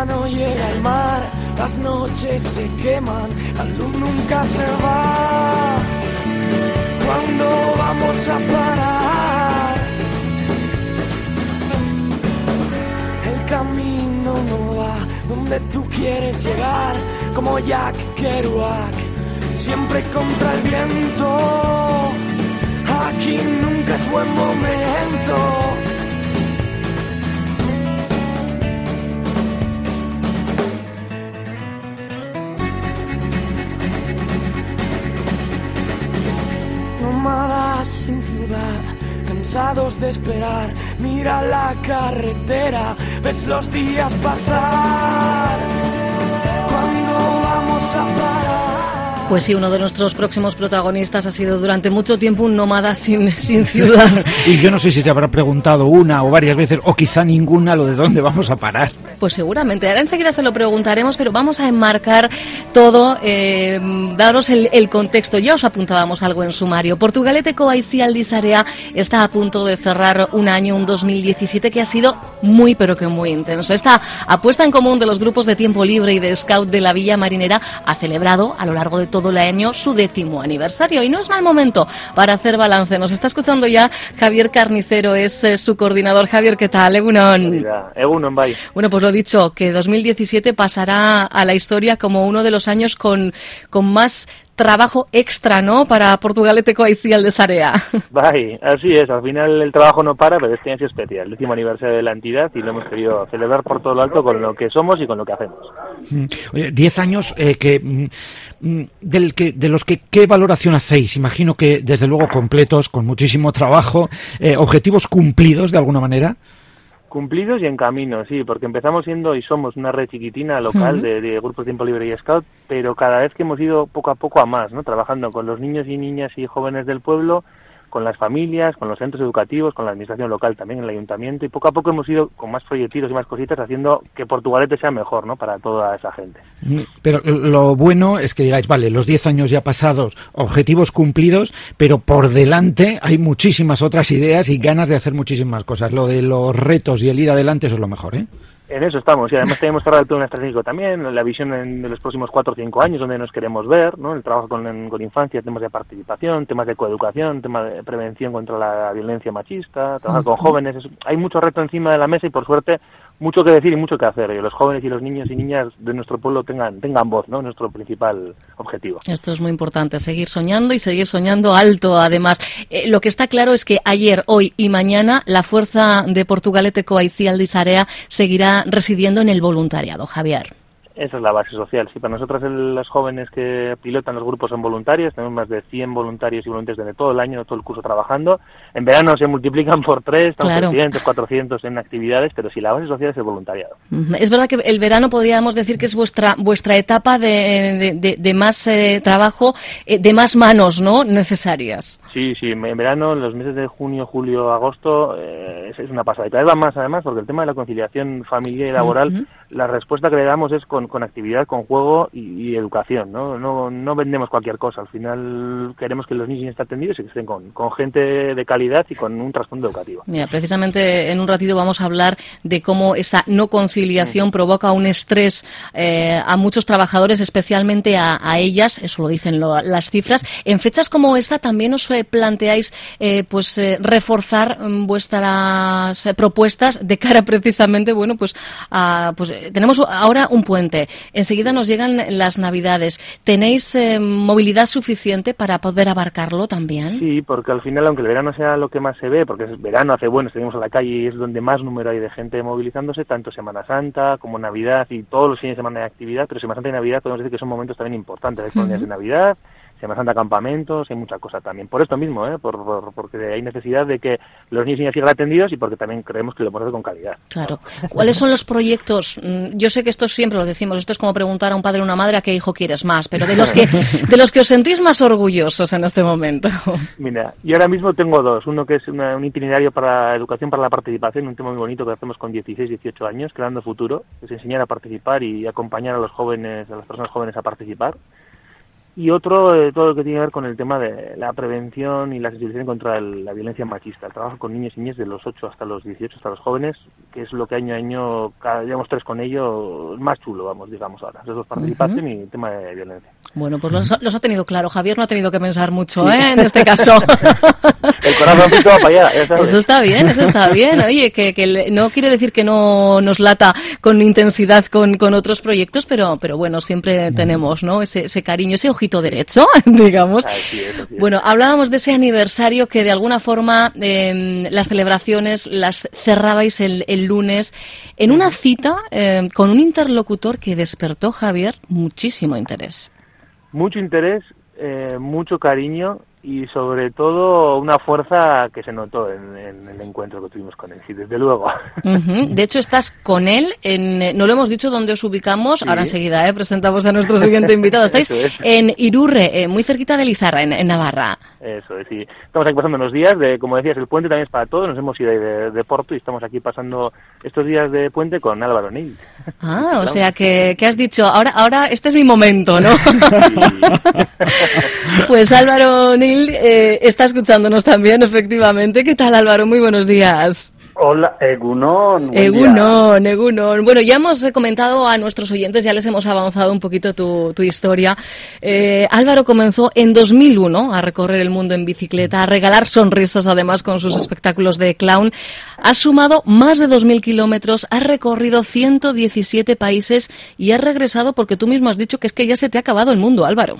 donde ya no llega el mar, las noches se queman, la luz nunca se va. ¿Cuándo vamos a parar? El camino no va donde tú quieres llegar, como Jack Kerouac, siempre contra el viento. Aquí nunca es buen momento. De esperar, mira la carretera, ves los días pasar. ¿Cuándo vamos a parar? Pues sí, uno de nuestros próximos protagonistas ha sido durante mucho tiempo un nómada sin, sin ciudad. y yo no sé si se habrá preguntado una o varias veces, o quizá ninguna, lo de dónde vamos a parar. Pues seguramente. Ahora enseguida se lo preguntaremos, pero vamos a enmarcar todo, eh, daros el, el, contexto. Ya os apuntábamos algo en sumario. Portugalete Coaici Aldizarea está a punto de cerrar un año, un 2017, que ha sido muy, pero que muy intenso. Esta apuesta en común de los grupos de tiempo libre y de scout de la Villa Marinera ha celebrado a lo largo de todo el año su décimo aniversario. Y no es mal momento para hacer balance. Nos está escuchando ya Javier Carnicero, es eh, su coordinador. Javier, ¿qué tal? Egunon. Egunon, bye. Bueno, pues lo dicho, que 2017 pasará a la historia como uno de los años con, con más trabajo extra, ¿no? Para Portugalete Coaicial de Sarea. Bye, así es. Al final el trabajo no para, pero este año es especial. El último aniversario de la entidad y lo hemos querido celebrar por todo lo alto con lo que somos y con lo que hacemos. Oye, diez años eh, que, mm, del que, de los que, ¿qué valoración hacéis? Imagino que, desde luego, completos, con muchísimo trabajo, eh, objetivos cumplidos de alguna manera. Cumplidos y en camino, sí, porque empezamos siendo y somos una red chiquitina local uh -huh. de, de, grupos Tiempo Libre y Scout, pero cada vez que hemos ido poco a poco a más, ¿no? Trabajando con los niños y niñas y jóvenes del pueblo, con las familias, con los centros educativos, con la administración local también, en el ayuntamiento, y poco a poco hemos ido con más proyectitos y más cositas haciendo que Portugalete sea mejor, ¿no? Para toda esa gente. Pero lo bueno es que digáis, vale, los 10 años ya pasados, objetivos cumplidos, pero por delante hay muchísimas otras ideas y ganas de hacer muchísimas cosas. Lo de los retos y el ir adelante, eso es lo mejor, ¿eh? En eso estamos, y además tenemos cerrado el plan estratégico también, la visión en, de los próximos cuatro o cinco años, donde nos queremos ver, ¿no? el trabajo con, con infancia, temas de participación, temas de coeducación, temas de prevención contra la violencia machista, trabajar con jóvenes, es, hay mucho reto encima de la mesa y por suerte mucho que decir y mucho que hacer. Que los jóvenes y los niños y niñas de nuestro pueblo tengan, tengan voz, ¿no? Nuestro principal objetivo. Esto es muy importante, seguir soñando y seguir soñando alto, además. Eh, lo que está claro es que ayer, hoy y mañana la fuerza de Portugalete Coaicial de seguirá residiendo en el voluntariado, Javier. Esa es la base social. Sí, para nosotros los jóvenes que pilotan los grupos son voluntarios, tenemos más de 100 voluntarios y voluntarios desde todo el año, todo el curso trabajando. En verano se multiplican por tres, estamos claro. 300, 400 en actividades, pero sí, la base social es el voluntariado. Es verdad que el verano podríamos decir que es vuestra vuestra etapa de, de, de, de más eh, trabajo, eh, de más manos, ¿no? Necesarias. Sí, sí, en verano, en los meses de junio, julio, agosto, eh, es, una pasada. Y cada vez va más, además, porque el tema de la conciliación familiar y laboral, uh -huh. la respuesta que le damos es con, con actividad, con juego y, y, educación, ¿no? ¿no? No vendemos cualquier cosa. Al final queremos que los niños estén atendidos y que estén con, con gente de calidad y con un trasfondo educativo. Mira, precisamente en un ratito vamos a hablar de cómo esa no conciliación provoca un estrés eh, a muchos trabajadores, especialmente a, a, ellas, eso lo dicen lo, las cifras. En fechas como esta también os eh, planteáis eh, pues eh, reforzar mm, vuestras propuestas de cara precisamente, bueno, pues, a, pues tenemos ahora un puente, enseguida nos llegan las Navidades. ¿Tenéis movilidad suficiente para poder abarcarlo también? Sí, porque al final, aunque el verano sea lo que más se ve, porque es verano hace bueno, seguimos a la calle y es donde más número hay de gente movilizándose, tanto Semana Santa como Navidad y todos los fines de semana de actividad, pero Semana Santa y Navidad podemos decir que son momentos también importantes. Colonias de Navidad, Semana Santa campamentos, hay mucha cosa también. Por esto mismo, ¿eh? por, porque hay necesidad de que los niños y niñas sigan atendidos y porque también creemos que lo podemos hacer con calidad. Claro. ¿Cuáles son los proyectos? Mm, yo sé que esto siempre lo decimos, esto es como preguntar a un padre o una madre a qué hijo quieres más, pero de los que, de los que os sentís más orgullosos en este momento. Mira, yo ahora mismo tengo dos. Uno que es un itinerario para educación para la participación, un tema muy bonito que hacemos con 16, 18 años, creando futuro, es enseñar a participar y acompañar a los jóvenes, a las personas jóvenes a participar y otro eh, todo lo que tiene que ver con el tema de la prevención y la sensibilización contra la violencia machista, el trabajo con niños y niñas de los 8 hasta los 18, hasta los jóvenes, que es lo que año a año, cada, llevamos tres con ello, más chulo, vamos, digamos ahora, esos dos participación y el tema de violencia. Bueno, pues los, ha tenido claro, Javier no ha tenido que pensar mucho, ¿eh? En este caso. el corazón va para allá. Eso está bien, eso está bien. Oye, que, que, no quiere decir que no nos lata con intensidad con, con otros proyectos, pero, pero bueno, siempre tenemos, ¿no? Ese, ese cariño, ese ojito derecho, digamos. Bueno, hablábamos de ese aniversario que de alguna forma em, las celebraciones las cerrabais el, lunes en una cita em, con un interlocutor que despertó, Javier, muchísimo interés. Mucho interés, eh, mucho cariño y sobre todo una fuerza que se notó en, el encuentro que tuvimos con él, sí, desde luego. De hecho, estás con él, en, no lo hemos dicho dónde os ubicamos, ahora enseguida ¿eh? presentamos a nuestro siguiente invitado. Estáis en Irurre, eh, muy cerquita de Lizarra, en, Navarra. Eso es, sí. Estamos aquí pasando unos días, de, como decías, el puente también es para todos, nos hemos ido de, de Porto y estamos aquí pasando estos días de puente con Álvaro Nil. Ah, o sea que, has dicho, ahora, ahora este es mi momento, ¿no? pues Álvaro Nil eh, está escuchándonos también, efectivamente. ¿Qué tal, Álvaro? Muy buenos días. Hola, Egunon. Egunon, Egunon. Bueno, ya hemos comentado a nuestros oyentes, ya les hemos avanzado un poquito tu, historia. Eh, Álvaro comenzó en 2001 a recorrer el mundo en bicicleta, a regalar sonrisas además con sus espectáculos de clown. Ha sumado más de 2.000 kilómetros, ha recorrido 117 países y ha regresado porque tú mismo has dicho que es que ya se te ha acabado el mundo, Álvaro.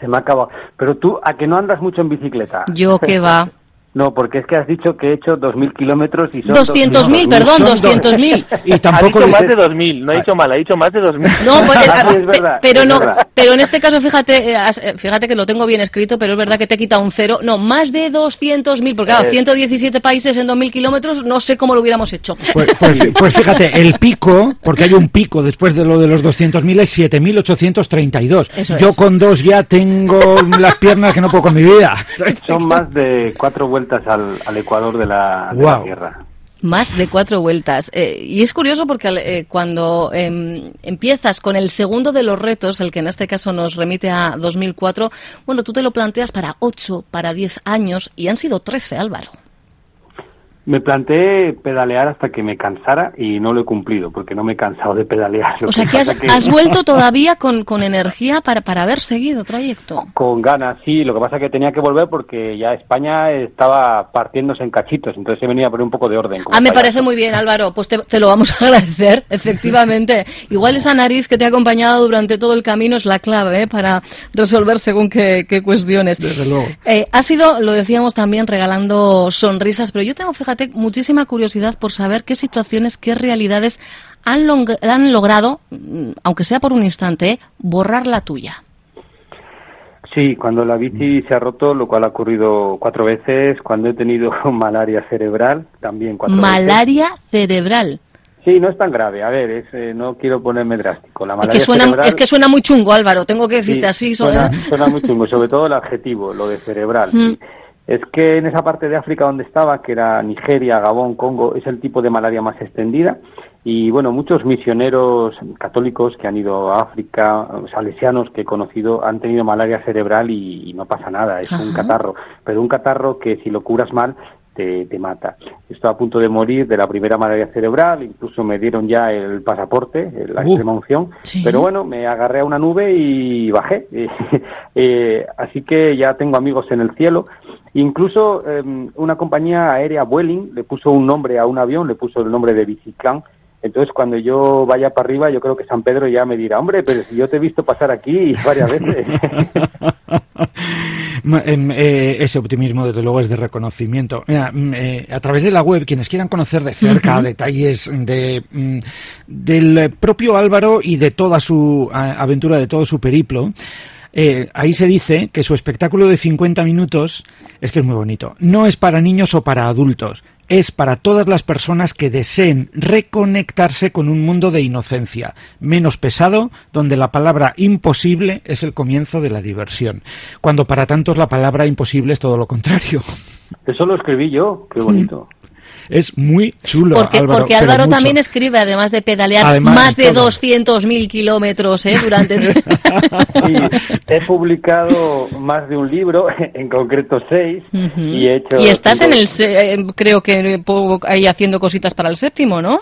Se me ha acabado. Pero tú, ¿a que no andas mucho en bicicleta? Yo que va. No, porque es que has dicho que he hecho 2.000 kilómetros y son... 200.000, perdón, 200.000. y tampoco ha dicho más de 2.000, no ha dicho mal, ha dicho más de 2.000. No, pues, es verdad, pero no, pero en este caso fíjate, eh, eh, fíjate que lo tengo bien escrito, pero es verdad que te he quitado un cero. No, más de 200.000, porque claro, 117 países en 2.000 kilómetros, no sé cómo lo hubiéramos hecho. Pues, pues, pues, fíjate, el pico, porque hay un pico después de lo de los 200.000, es 7.832. Yo con dos ya tengo las piernas que no puedo con mi vida. Son más de cuatro vueltas al, al ecuador de la, Tierra. Más de cuatro vueltas. Eh, y es curioso porque eh, cuando em, empiezas con el segundo de los retos, el que en este caso nos remite a 2004, bueno, tú te lo planteas para ocho, para diez años y han sido trece, Álvaro. Me planteé pedalear hasta que me cansara y no lo he cumplido porque no me he cansado de pedalear. o sea, que has, vuelto todavía con, con energía para, para haber seguido trayecto. Con ganas, sí. Lo que pasa es que tenía que volver porque ya España estaba partiéndose en cachitos, entonces he venido a poner un poco de orden. Ah, me parece muy bien, Álvaro. Pues te, lo vamos a agradecer, efectivamente. Igual esa nariz que te ha acompañado durante todo el camino es la clave ¿eh? para resolver según qué, cuestiones. Desde luego. Eh, ha sido, lo decíamos también, regalando sonrisas, pero yo tengo, fíjate, muchísima curiosidad por saber qué situaciones, qué realidades han, han logrado, mm, aunque sea por un instante, borrar la tuya. Sí, cuando la bici se ha roto, lo cual ha ocurrido cuatro veces, cuando he tenido malaria cerebral, también cuatro malaria cerebral. Sí, no es tan grave. A ver, eh, no quiero ponerme drástico. La malaria es, que suena, es que suena muy chungo, Álvaro. Tengo que decirte así. Suena, suena, muy chungo, sobre todo el adjetivo, lo de cerebral. Mm es que en esa parte de África donde estaba, que era Nigeria, Gabón, Congo, es el tipo de malaria más extendida. Y bueno, muchos misioneros católicos que han ido a África, salesianos que he conocido, han tenido malaria cerebral y, no pasa nada, es un catarro. Pero un catarro que si lo curas mal te, mata. Estoy a punto de morir de la primera malaria cerebral, incluso me dieron ya el pasaporte, la extrema unción, pero bueno, me agarré a una nube y bajé. Eh, así que ya tengo amigos en el cielo Incluso em, una compañía aérea, Vueling, le puso un nombre a un avión, le puso el nombre de Biciclán. Entonces, cuando yo vaya para arriba, yo creo que San Pedro ya me dirá, hombre, pero si yo te he visto pasar aquí varias veces. Em, eh, ese optimismo, desde luego, es de reconocimiento. Mm, eh, a través de la web, quienes quieran conocer de cerca detalles de, mm, del propio Álvaro y de toda su aventura, de todo su periplo, eh, ahí se dice que su espectáculo de 50 minutos es que es muy bonito. No es para niños o para adultos, es para todas las personas que deseen reconectarse con un mundo de inocencia, menos pesado, donde la palabra imposible es el comienzo de la diversión, cuando para tantos la palabra imposible es todo lo contrario. Eso lo escribí yo, qué bonito. Es muy chulo. Porque Álvaro, porque Álvaro también escribe, además de pedalear más de, 200.000 kilómetros ¿eh? durante. sí, he publicado más de un libro, en concreto seis, y he hecho. Y estás en el. Eh, creo que ahí haciendo cositas para el séptimo, ¿no?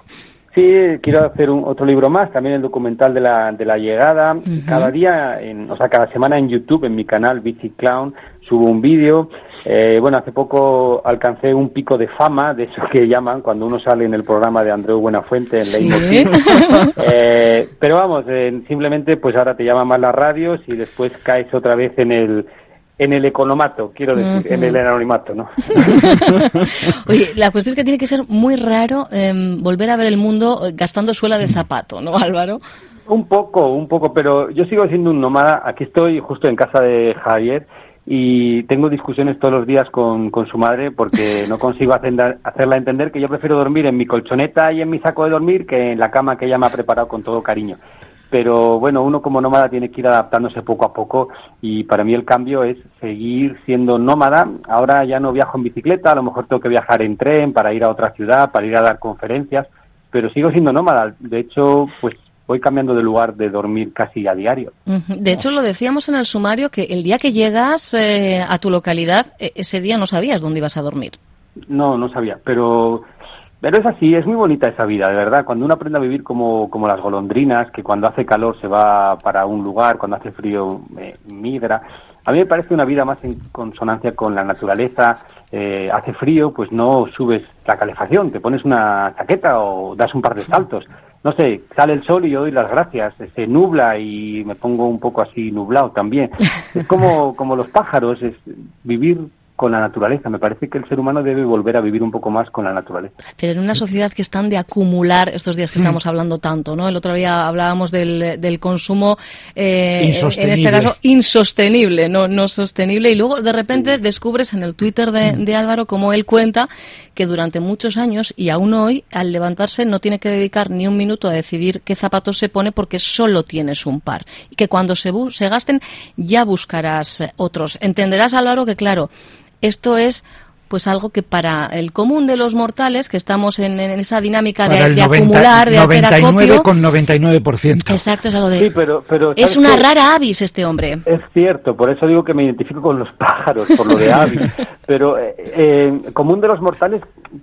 Sí, quiero hacer un, otro libro más, también el documental de la, de la llegada. Cada día, en, o sea, cada semana en YouTube, en mi canal Bici Clown, subo un vídeo. Eh, bueno, hace poco alcancé un pico de fama, de eso que llaman cuando uno sale en el programa de Andreu Buenafuente en ¿Sí? eh, pero vamos, eh, simplemente pues ahora te llaman más las radios y después caes otra vez en el en el economato, quiero decir, en el anonimato, ¿no? Oye, la cuestión es que tiene que ser muy raro em, volver a ver el mundo gastando suela de zapato, ¿no, Álvaro? Un poco, un poco, pero yo sigo siendo un nómada. Aquí estoy justo en casa de Javier y tengo discusiones todos los días con, con su madre porque no consigo hacerla entender que yo prefiero dormir en mi colchoneta y en mi saco de dormir que en la cama que ella me ha preparado con todo cariño. Pero bueno, uno como nómada tiene que ir adaptándose poco a poco y para mí el cambio es seguir siendo nómada. Ahora ya no viajo en bicicleta, a lo mejor tengo que viajar en tren para ir a otra ciudad, para ir a dar conferencias, pero sigo siendo nómada. De hecho, pues voy cambiando de lugar de dormir casi a diario. De hecho, lo decíamos en el sumario que el día que llegas eh, a tu localidad, e, ese día no sabías dónde ibas a dormir. No, no sabía, pero pero es así, es muy bonita esa vida, de verdad. Cuando uno aprende a vivir como, como las golondrinas, que cuando hace calor se va para un lugar, cuando hace frío eh, migra. A mí me parece una vida más en consonancia con la naturaleza. Eh, hace frío, pues no subes la calefacción, te pones una chaqueta o das un par de saltos no sé, sale el sol y yo doy las gracias, se nubla y me pongo un poco así nublado también. Es como, como los pájaros, es vivir con la naturaleza. Me parece que el ser humano debe volver a vivir un poco más con la naturaleza. Pero en una sociedad que están de acumular estos días que estamos mm. hablando tanto, ¿no? El otro día hablábamos del, del consumo, eh, en este caso, insostenible, no, no sostenible. Y luego, de repente, descubres en el Twitter de, mm. de Álvaro cómo él cuenta que durante muchos años y aún hoy, al levantarse, no tiene que dedicar ni un minuto a decidir qué zapatos se pone porque solo tienes un par. Y que cuando se, se gasten ya buscarás otros. Entenderás, Álvaro, que claro, esto es pues algo que para el común de los mortales, que estamos en, esa dinámica de, acumular, de hacer acopio... con 99%. Exacto, es algo de... pero, es una rara avis este hombre. Es cierto, por eso digo que me identifico con los pájaros, por lo de avis. pero eh, eh, común de los mortales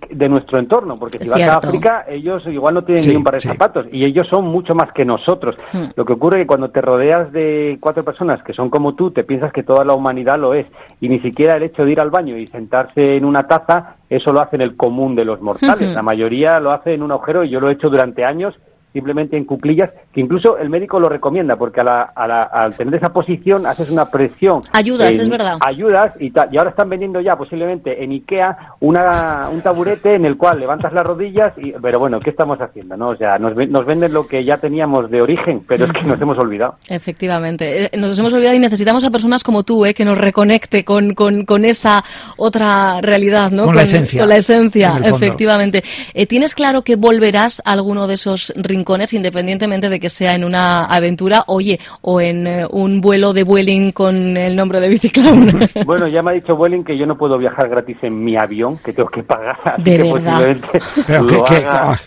de nuestro entorno, porque si vas a África, ellos igual no tienen ni un par de zapatos, y ellos son mucho más que nosotros. Hmm. Lo que ocurre es que cuando te rodeas de cuatro personas que son como tú, te piensas que toda la humanidad lo es, y ni siquiera el hecho de ir al baño y sentarse en una taza, eso lo hace en el común de los mortales. La mayoría lo hace en un agujero y yo lo he hecho durante años simplemente en cuclillas, que incluso el médico lo recomienda, porque a la, al tener esa posición haces una presión. Ayudas, es verdad. Ayudas y, y ahora están vendiendo ya posiblemente en Ikea una, un taburete en el cual levantas las rodillas, y, pero bueno, ¿qué estamos haciendo? no O sea, nos, nos venden lo que ya teníamos de origen, pero es que nos hemos olvidado. Efectivamente, eh, nos hemos olvidado y necesitamos a personas como tú, eh, que nos reconecte con, con, con esa otra realidad, ¿no? Con, la esencia. Con la esencia, efectivamente. Eh, ¿Tienes claro que volverás a alguno de esos rincones independientemente de que sea en una aventura, oye, o en eh, un vuelo de Vueling con el nombre de Biciclown. Bueno, ya me ha dicho Vueling que yo no puedo viajar gratis en mi avión, que tengo que pagar. de verdad. Pero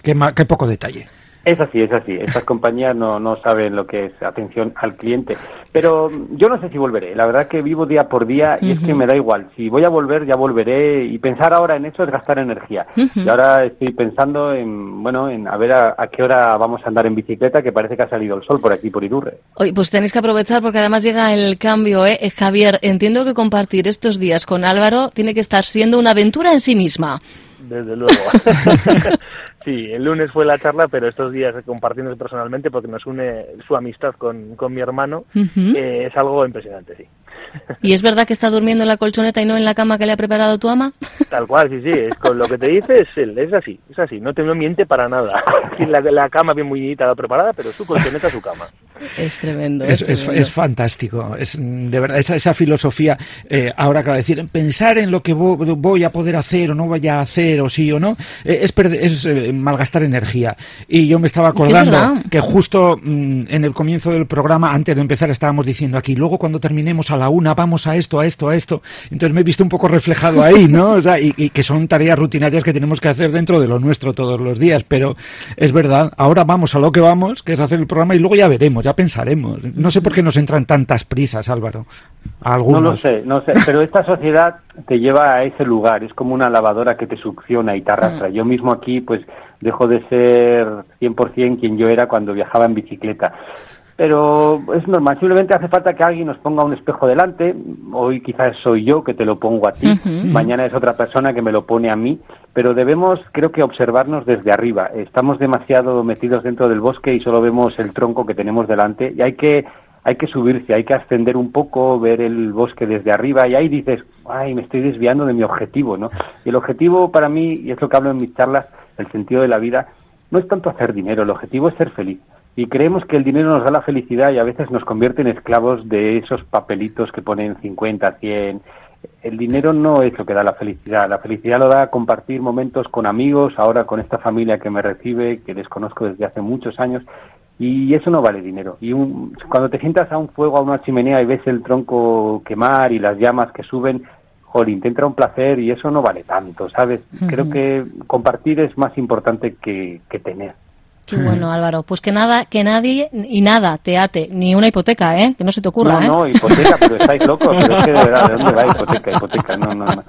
qué, qué, poco detalle. Es así, es así. Estas compañías no, no saben lo que es atención al cliente. Pero yo no sé si volveré. La verdad que vivo día por día y es que me da igual. Si voy a volver, ya volveré. Y pensar ahora en eso es gastar energía. Y ahora estoy pensando en, bueno, en a ver a, qué hora vamos a andar en bicicleta, que parece que ha salido el sol por aquí, por Irurre. Oye, pues tenéis que aprovechar porque además llega el cambio, ¿eh? Javier, entiendo que compartir estos días con Álvaro tiene que estar siendo una aventura en sí misma. Desde luego. Sí, el lunes fue la charla, pero estos días compartiendo personalmente porque nos une su amistad con, con mi hermano, eh, es algo impresionante, sí. ¿Y es verdad que está durmiendo en la colchoneta y no en la cama que le ha preparado tu ama? Tal cual, sí, sí, es con lo que te dice es él, es así, es así, no te miente para nada. La, la cama bien muy preparada, pero su colchoneta, su cama. Es tremendo. Es, es, fantástico, es de verdad, esa, esa filosofía, eh, ahora acaba de decir, pensar en lo que voy a poder hacer o no vaya a hacer, o sí o no, eh, es, es eh, malgastar energía. Y yo me estaba acordando que justo mm, en el comienzo del programa, antes de empezar, estábamos diciendo aquí, luego cuando terminemos a la una, vamos a esto, a esto, a esto. Entonces me he visto un poco reflejado ahí, ¿no? O sea, y, que son tareas rutinarias que tenemos que hacer dentro de lo nuestro todos los días. Pero es verdad, ahora vamos a lo que vamos, que es hacer el programa, y luego ya veremos, ya pensaremos. No sé por qué nos entran tantas prisas, Álvaro. algunos. No lo sé, no sé, pero esta sociedad te lleva a ese lugar, es como una lavadora que te succiona y te arrastra. Mm. Yo mismo aquí, pues, dejo de ser 100% quien yo era cuando viajaba en bicicleta. Pero es normal, simplemente hace falta que alguien nos ponga un espejo delante. Hoy quizás soy yo que te lo pongo a ti, mañana es otra persona que me lo pone a mí, pero debemos, creo que, observarnos desde arriba. Estamos demasiado metidos dentro del bosque y solo vemos el tronco que tenemos delante y hay que hay que subirse, hay que ascender un poco, ver el bosque desde arriba y ahí dices, ay, me estoy desviando de mi objetivo, ¿no? Y el objetivo para mí, y es lo que hablo en mis charlas, el sentido de la vida, no es tanto hacer dinero, el objetivo es ser feliz. Y creemos que el dinero nos da la felicidad y a veces nos convierte en esclavos de esos papelitos que ponen 50, 100. El dinero no es lo que da la felicidad. La felicidad lo da compartir momentos con amigos, ahora con esta familia que me recibe, que desconozco desde hace muchos años, y eso no vale dinero. Y cuando te sientas a un fuego, a una chimenea y ves el tronco quemar y las llamas que suben, jolín, te entra un placer y eso no vale tanto, ¿sabes? Creo que compartir es más importante que, que tener. Qué bueno, Álvaro. Pues que nada, que nadie y nada te ate, ni una hipoteca, ¿eh? Que no se te ocurra, no, ¿eh? No, hipoteca, pero estáis locos. Pero es que de verdad, ¿de dónde va hipoteca? Hipoteca, no, no, no.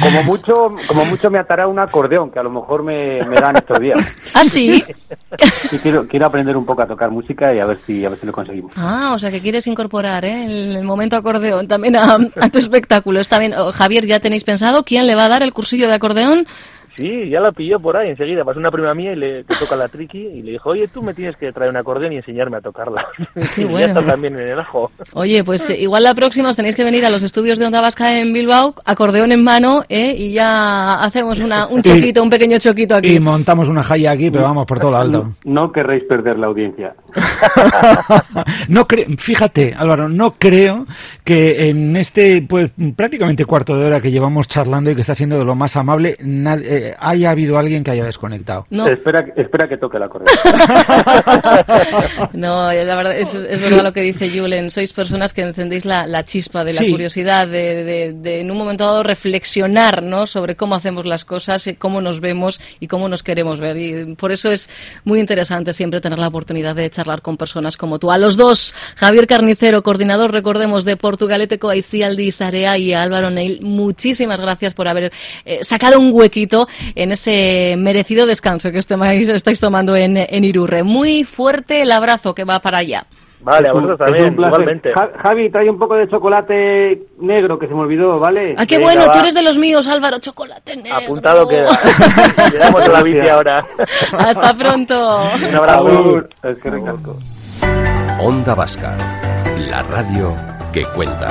Como mucho, como mucho me atará un acordeón, que a lo mejor me, me dan estos días. ¿Ah, sí? sí quiero, quiero aprender un poco a tocar música y a ver si, a ver si lo conseguimos. Ah, o sea que quieres incorporar, ¿eh? El, momento acordeón también a, a tu espectáculo. Está bien. Oh, Javier, ¿ya tenéis pensado quién le va a dar el cursillo de acordeón? Sí, ya la pilló por ahí enseguida. Pasó una prima mía y le toca la triqui y le dijo, oye, tú me tienes que traer un acordeón y enseñarme a tocarla. Qué bueno. ya está también en el ajo. Oye, pues eh, igual la próxima os tenéis que venir a los estudios de Onda Vasca en Bilbao, acordeón en mano, ¿eh? y ya hacemos una, un choquito, un pequeño choquito aquí. Y montamos una jaya aquí, pero vamos por todo lo alto. No, querréis perder la audiencia. no Fíjate, Álvaro, no creo que en este, pues prácticamente cuarto de hora que llevamos charlando y que está siendo de lo más amable, nadie... Eh, haya habido alguien que haya desconectado. No. Espera, espera que toque la correa. no, la verdad es, es, verdad lo que dice Julen. Sois personas que encendéis la, la chispa de la curiosidad, de, de, de, en un momento dado reflexionar ¿no? sobre cómo hacemos las cosas, cómo nos vemos y cómo nos queremos ver. Y por eso es muy interesante siempre tener la oportunidad de charlar con personas como tú. A los dos, Javier Carnicero, coordinador, recordemos, de Portugalete Coaicialdi Sarea y Álvaro Neil, muchísimas gracias por haber eh, sacado un huequito en ese merecido descanso que estáis tomando en, en Irurre. Muy fuerte el abrazo que va para allá. Vale, a vosotros también, igualmente. Javi, trae un poco de chocolate negro que se me olvidó, ¿vale? Ah, qué bueno, tú eres de los míos, Álvaro, chocolate negro. Apuntado queda. Le damos la bici ahora. Hasta pronto. Un abrazo. Es que recalco. Onda Vasca, la radio que cuenta.